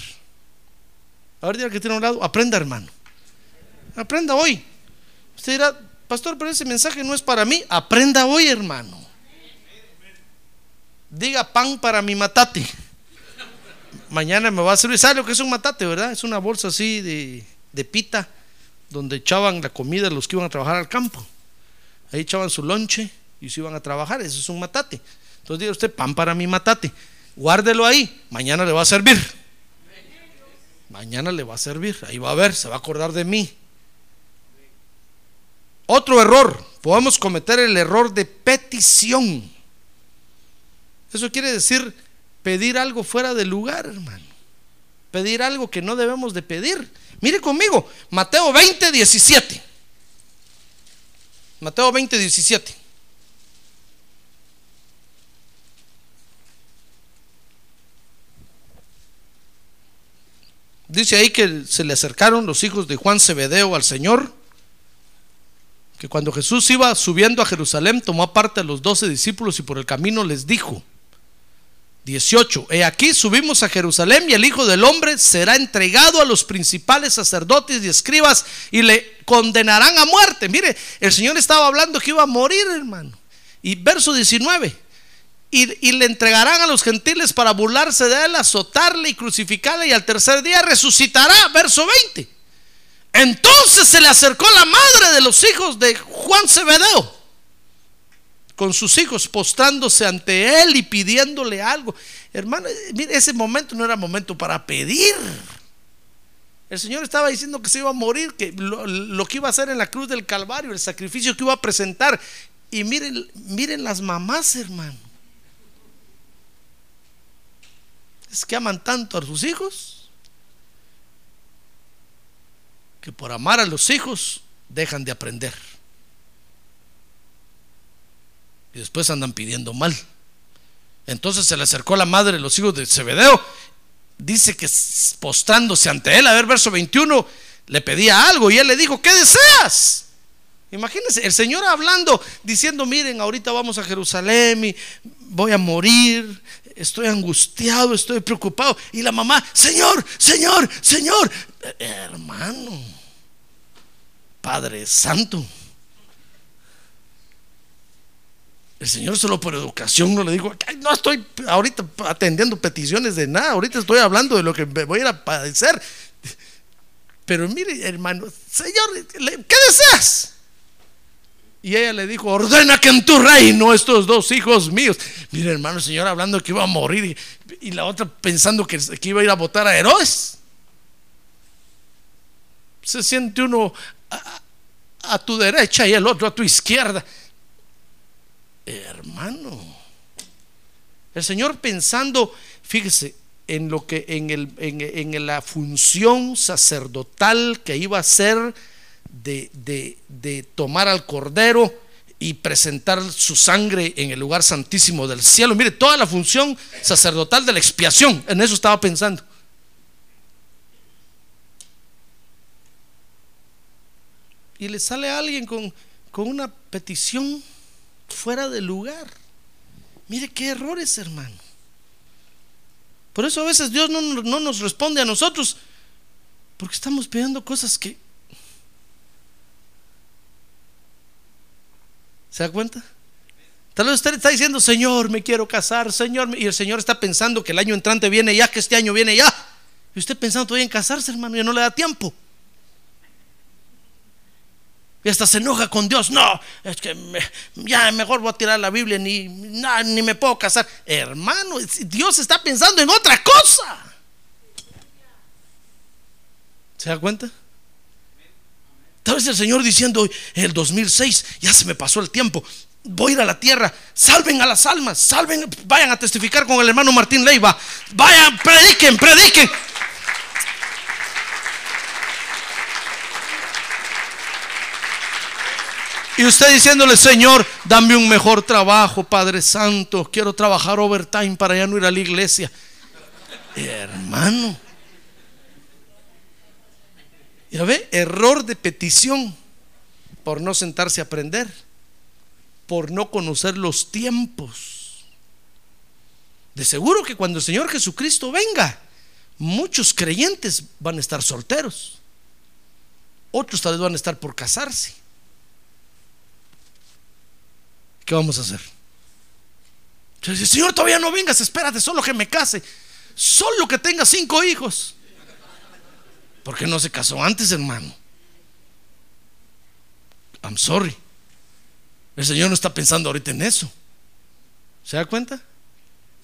Ahora que tiene a un lado, aprenda hermano. Aprenda hoy. Usted dirá, pastor, pero ese mensaje no es para mí. Aprenda hoy, hermano. Diga pan para mi matate. Mañana me va a servir. ¿Sabe lo que es un matate, verdad? Es una bolsa así de, de pita donde echaban la comida los que iban a trabajar al campo. Ahí echaban su lonche y se iban a trabajar. Eso es un matate. Entonces diga usted, pan para mi matate guárdelo ahí, mañana le va a servir. Mañana le va a servir, ahí va a ver, se va a acordar de mí. Otro error, podemos cometer el error de petición. Eso quiere decir pedir algo fuera del lugar, hermano. Pedir algo que no debemos de pedir. Mire conmigo, Mateo 20, 17. Mateo 20, 17. Dice ahí que se le acercaron los hijos de Juan Cebedeo al Señor, que cuando Jesús iba subiendo a Jerusalén tomó aparte a los doce discípulos y por el camino les dijo, 18, he aquí subimos a Jerusalén y el Hijo del Hombre será entregado a los principales sacerdotes y escribas y le condenarán a muerte. Mire, el Señor estaba hablando que iba a morir, hermano. Y verso 19, y, le entregarán a los gentiles para burlarse de él, azotarle y crucificarle y al tercer día resucitará. Verso 20. Entonces se le acercó la madre de los hijos de Juan Cebedeo con sus hijos postrándose ante él y pidiéndole algo. Hermano, mire, ese momento no era momento para pedir. El Señor estaba diciendo que se iba a morir, que lo, lo, que iba a hacer en la cruz del Calvario, el sacrificio que iba a presentar. Y miren, miren las mamás, hermano. es que aman tanto a sus hijos que por amar a los hijos dejan de aprender. Y después andan pidiendo mal. Entonces se le acercó la madre de los hijos de Zebedeo. Dice que postrándose ante él, a ver, verso 21, le pedía algo y él le dijo, ¿qué deseas? Imagínense, el Señor hablando, diciendo, miren, ahorita vamos a Jerusalén y voy a morir, estoy angustiado, estoy preocupado. Y la mamá, Señor, Señor, Señor, hermano, Padre Santo. El Señor solo por educación no le dijo, "Ay, no estoy ahorita atendiendo peticiones de nada, ahorita estoy hablando de lo que me voy a ir a padecer. Pero mire, hermano, Señor, ¿qué deseas? Y ella le dijo, ordena que en tu reino estos dos hijos míos. Mire, hermano, el Señor hablando que iba a morir y, y la otra pensando que, que iba a ir a votar a Herodes. Se siente uno a, tu derecha y el otro a tu izquierda. Hermano, el Señor pensando, fíjese, en lo que en, el, en, en la función sacerdotal que iba a ser de, de, de tomar al cordero y presentar su sangre en el lugar santísimo del cielo. Mire, toda la función sacerdotal de la expiación, en eso estaba pensando. Y le sale alguien con, con una petición fuera de lugar. Mire qué errores, hermano. Por eso a veces Dios no, no nos responde a nosotros, porque estamos pidiendo cosas que... ¿Se da cuenta? Tal vez usted está diciendo, Señor, me quiero casar, Señor, me-", y el Señor está pensando que el año entrante viene ya, que este año viene ya. Y usted pensando todavía en casarse, hermano, ya no le da tiempo. Y hasta se enoja con Dios. No, es que ya mejor voy a tirar la Biblia, ni, no, ni me puedo casar. Hermano, Dios está pensando en otra cosa. ¿Se da cuenta? Tal vez el Señor diciendo, en el 2006 ya se me pasó el tiempo. Voy a ir a la tierra, salven a las almas, salven, vayan a testificar con el hermano Martín Leiva, vayan, prediquen, prediquen. Y usted diciéndole, Señor, dame un mejor trabajo, Padre Santo. Quiero trabajar overtime para ya no ir a la iglesia. Hermano. Ya ve, error de petición por no sentarse a aprender, por no conocer los tiempos. De seguro que cuando el Señor Jesucristo venga, muchos creyentes van a estar solteros. Otros tal vez van a estar por casarse. ¿Qué vamos a hacer? Yo dice, Señor, todavía no vengas, espérate, solo que me case. Solo que tenga cinco hijos. ¿Por qué no se casó antes, hermano? I'm sorry. El Señor no está pensando ahorita en eso. ¿Se da cuenta?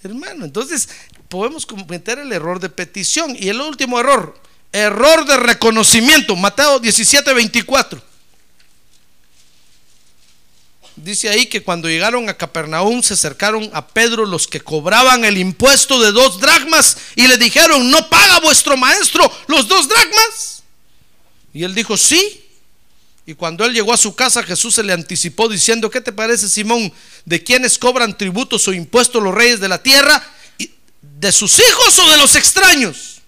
Hermano, entonces podemos cometer el error de petición. Y el último error, error de reconocimiento. Mateo 17, 24. Dice ahí que cuando llegaron a Capernaum se acercaron a Pedro los que cobraban el impuesto de dos dracmas y le dijeron, ¿no paga vuestro maestro los dos dracmas? Y él dijo, sí. Y cuando él llegó a su casa, Jesús se le anticipó diciendo, ¿qué te parece, Simón? ¿De quiénes cobran tributos o impuestos los reyes de la tierra? ¿Y ¿De sus hijos o de los extraños?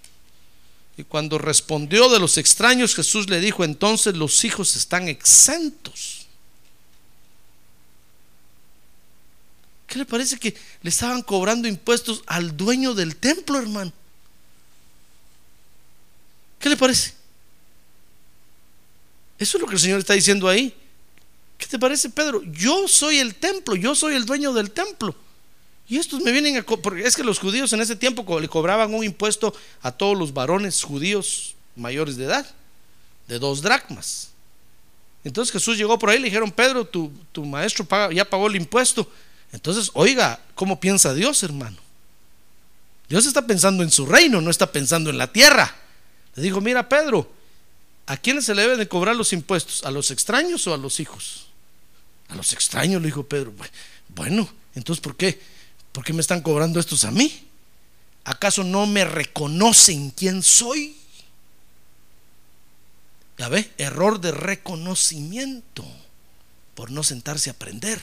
Y cuando respondió de los extraños, Jesús le dijo, entonces los hijos están exentos. ¿Qué le parece que le estaban cobrando impuestos al dueño del templo, hermano? ¿Qué le parece? Eso es lo que el Señor está diciendo ahí. ¿Qué te parece, Pedro? Yo soy el templo, yo soy el dueño del templo. Y estos me vienen a... Porque es que los judíos en ese tiempo le cobraban un impuesto a todos los varones judíos mayores de edad, de dos dracmas. Entonces Jesús llegó por ahí y le dijeron, Pedro, tu, tu maestro ya pagó el impuesto. Entonces, oiga, ¿cómo piensa Dios, hermano? Dios está pensando en su reino, no está pensando en la tierra. Le dijo, mira, Pedro, ¿a quiénes se le deben de cobrar los impuestos? ¿A los extraños o a los hijos? A los extraños, le dijo Pedro. "Bu- Bueno, entonces, ¿por qué? ¿Por qué me están cobrando estos a mí? ¿Acaso no me reconocen quién soy? Ya ve, error de reconocimiento por no sentarse a aprender.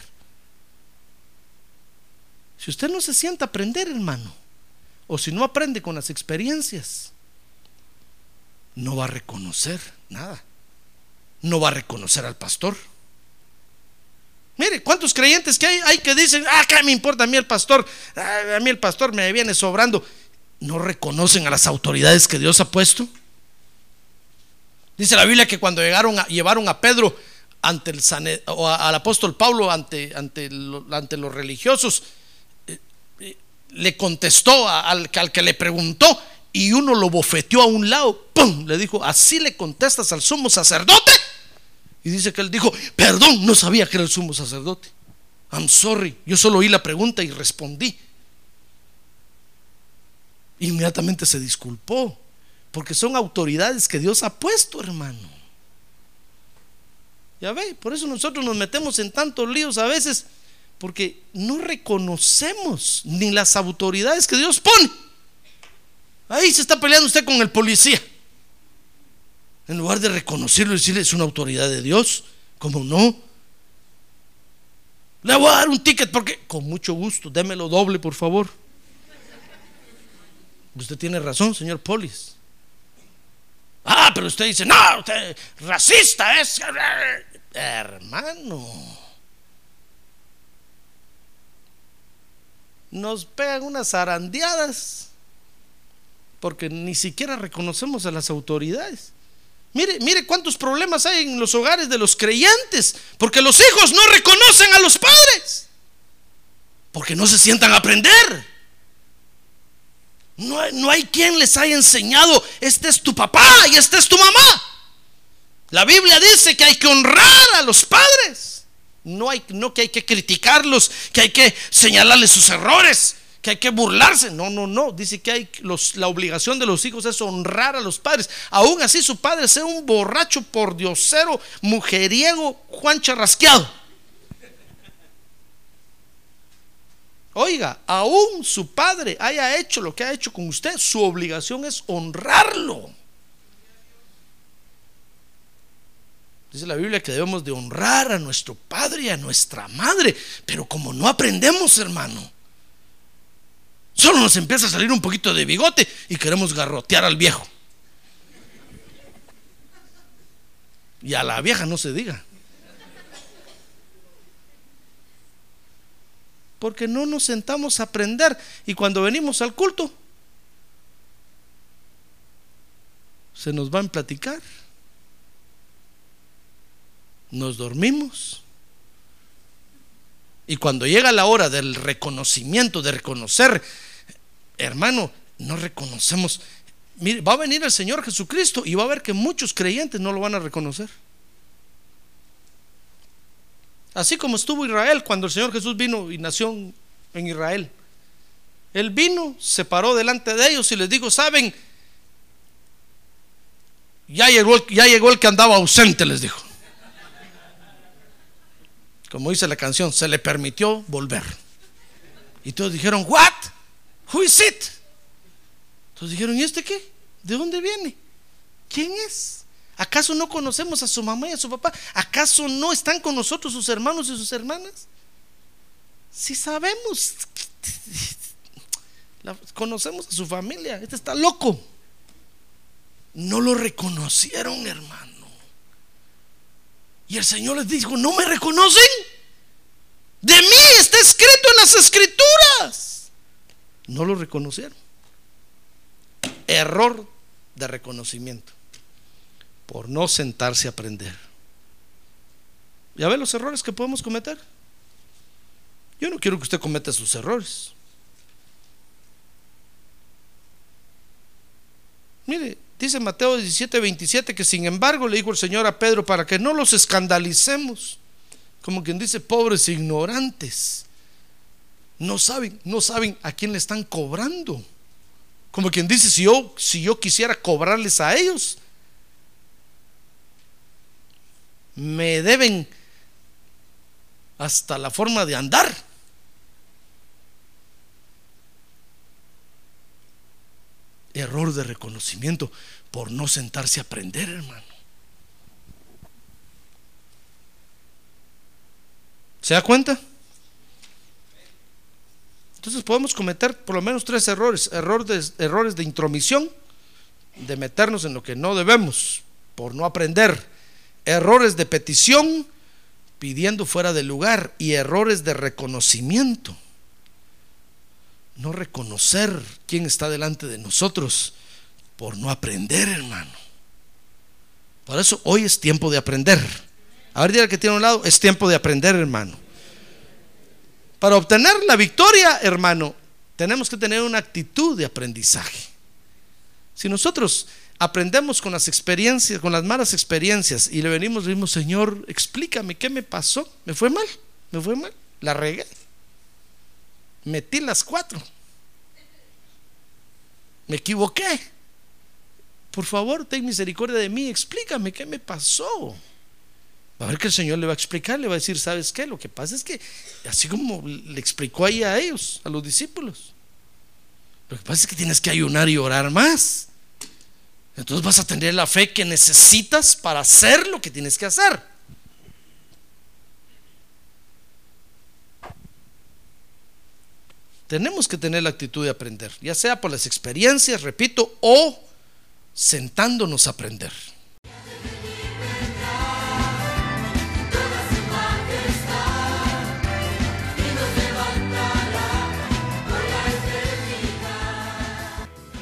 Si usted no se sienta a aprender, hermano, o si no aprende con las experiencias, no va a reconocer nada. No va a reconocer al pastor. Mire, ¿cuántos creyentes que hay, que dicen, ah, ¿qué me importa a mí el pastor? A mí el pastor me viene sobrando. No reconocen a las autoridades que Dios ha puesto. Dice la Biblia que cuando llegaron a, llevaron a Pedro ante el o al apóstol Pablo ante, ante, ante los religiosos, le contestó a- al, que le preguntó y uno lo bofeteó a un lado, ¡pum! Le dijo, así le contestas al sumo sacerdote. Y dice que él dijo, perdón, no sabía que era el sumo sacerdote. I'm sorry, yo solo oí la pregunta y respondí. Inmediatamente se disculpó, porque son autoridades que Dios ha puesto, hermano. Ya ve, por eso nosotros nos metemos en tantos líos a veces, porque no reconocemos ni las autoridades que Dios pone. Ahí se está peleando usted con el policía. En lugar de reconocerlo y decirle es una autoridad de Dios, ¿cómo no? Le voy a dar un ticket porque, con mucho gusto, démelo doble, por favor. Usted tiene razón, señor Polis. Ah, pero usted dice, no, usted racista es. Hermano. Nos pegan unas zarandeadas porque ni siquiera reconocemos a las autoridades. Mire, mire cuántos problemas hay en los hogares de los creyentes, porque los hijos no reconocen a los padres, porque no se sientan a aprender. No no hay quien les haya enseñado, este es tu papá y este es tu mamá. La Biblia dice que hay que honrar a los padres. No, hay, no que hay que criticarlos, que hay que señalarles sus errores, que hay que burlarse. No, no, no. Dice que hay la obligación de los hijos es honrar a los padres. Aún así su padre sea un borracho por diosero, mujeriego, Juan Charrasqueado. Oiga, aún su padre haya hecho lo que ha hecho con usted, su obligación es honrarlo. Dice la Biblia que debemos de honrar a nuestro padre y a nuestra madre, pero como no aprendemos, hermano, solo nos empieza a salir un poquito de bigote y queremos garrotear al viejo. Y a la vieja no se diga. Porque no nos sentamos a aprender y cuando venimos al culto se nos van a platicar. Nos dormimos. Y cuando llega la hora del reconocimiento, de reconocer, hermano, no reconocemos. Mire, va a venir el Señor Jesucristo y va a ver que muchos creyentes no lo van a reconocer. Así como estuvo Israel cuando el Señor Jesús vino y nació en Israel. Él vino, se paró delante de ellos y les dijo, ¿saben? Ya llegó, ya llegó el que andaba ausente, les dijo. Como dice la canción, se le permitió volver. Y todos dijeron, ¿what? Who is it? Entonces dijeron, ¿y este qué? ¿De dónde viene? ¿Quién es? ¿Acaso no conocemos a su mamá y a su papá? ¿Acaso no están con nosotros sus hermanos y sus hermanas? Si sabemos, conocemos a su familia, este está loco. No lo reconocieron, hermano. Y el Señor les dijo, ¿no me reconocen? De mí está escrito en las escrituras. No lo reconocieron. Error de reconocimiento por no sentarse a aprender. ¿Ya ve los errores que podemos cometer? Yo no quiero que usted cometa sus errores. Mire, dice Mateo 17, 27 que sin embargo le dijo el Señor a Pedro para que no los escandalicemos, como quien dice, pobres ignorantes, no saben, no saben a quién le están cobrando. Como quien dice, si yo, si yo quisiera cobrarles a ellos, me deben hasta la forma de andar. Error de reconocimiento por no sentarse a aprender, hermano. ¿Se da cuenta? Entonces podemos cometer por lo menos tres errores. Error de- errores de intromisión, de meternos en lo que no debemos, por no aprender. Errores de petición, pidiendo fuera del lugar. Y errores de reconocimiento. No reconocer quién está delante de nosotros por no aprender, hermano. Por eso hoy es tiempo de aprender. A ver, dile que tiene a un lado, es tiempo de aprender, hermano. Para obtener la victoria, hermano, tenemos que tener una actitud de aprendizaje. Si nosotros aprendemos con las experiencias, con las malas experiencias y le venimos, le decimos, Señor, explícame qué me pasó. ¿Me fue mal? ¿Me fue mal? ¿La regué? Metí las cuatro. Me equivoqué. Por favor, ten misericordia de mí, explícame qué me pasó. Va a ver que el Señor le va a explicar, le va a decir, ¿sabes qué? Lo que pasa es que, así como le explicó ahí a ellos, a los discípulos, lo que pasa es que tienes que ayunar y orar más. Entonces vas a tener la fe que necesitas para hacer lo que tienes que hacer. Tenemos que tener la actitud de aprender, ya sea por las experiencias, repito, o sentándonos a aprender.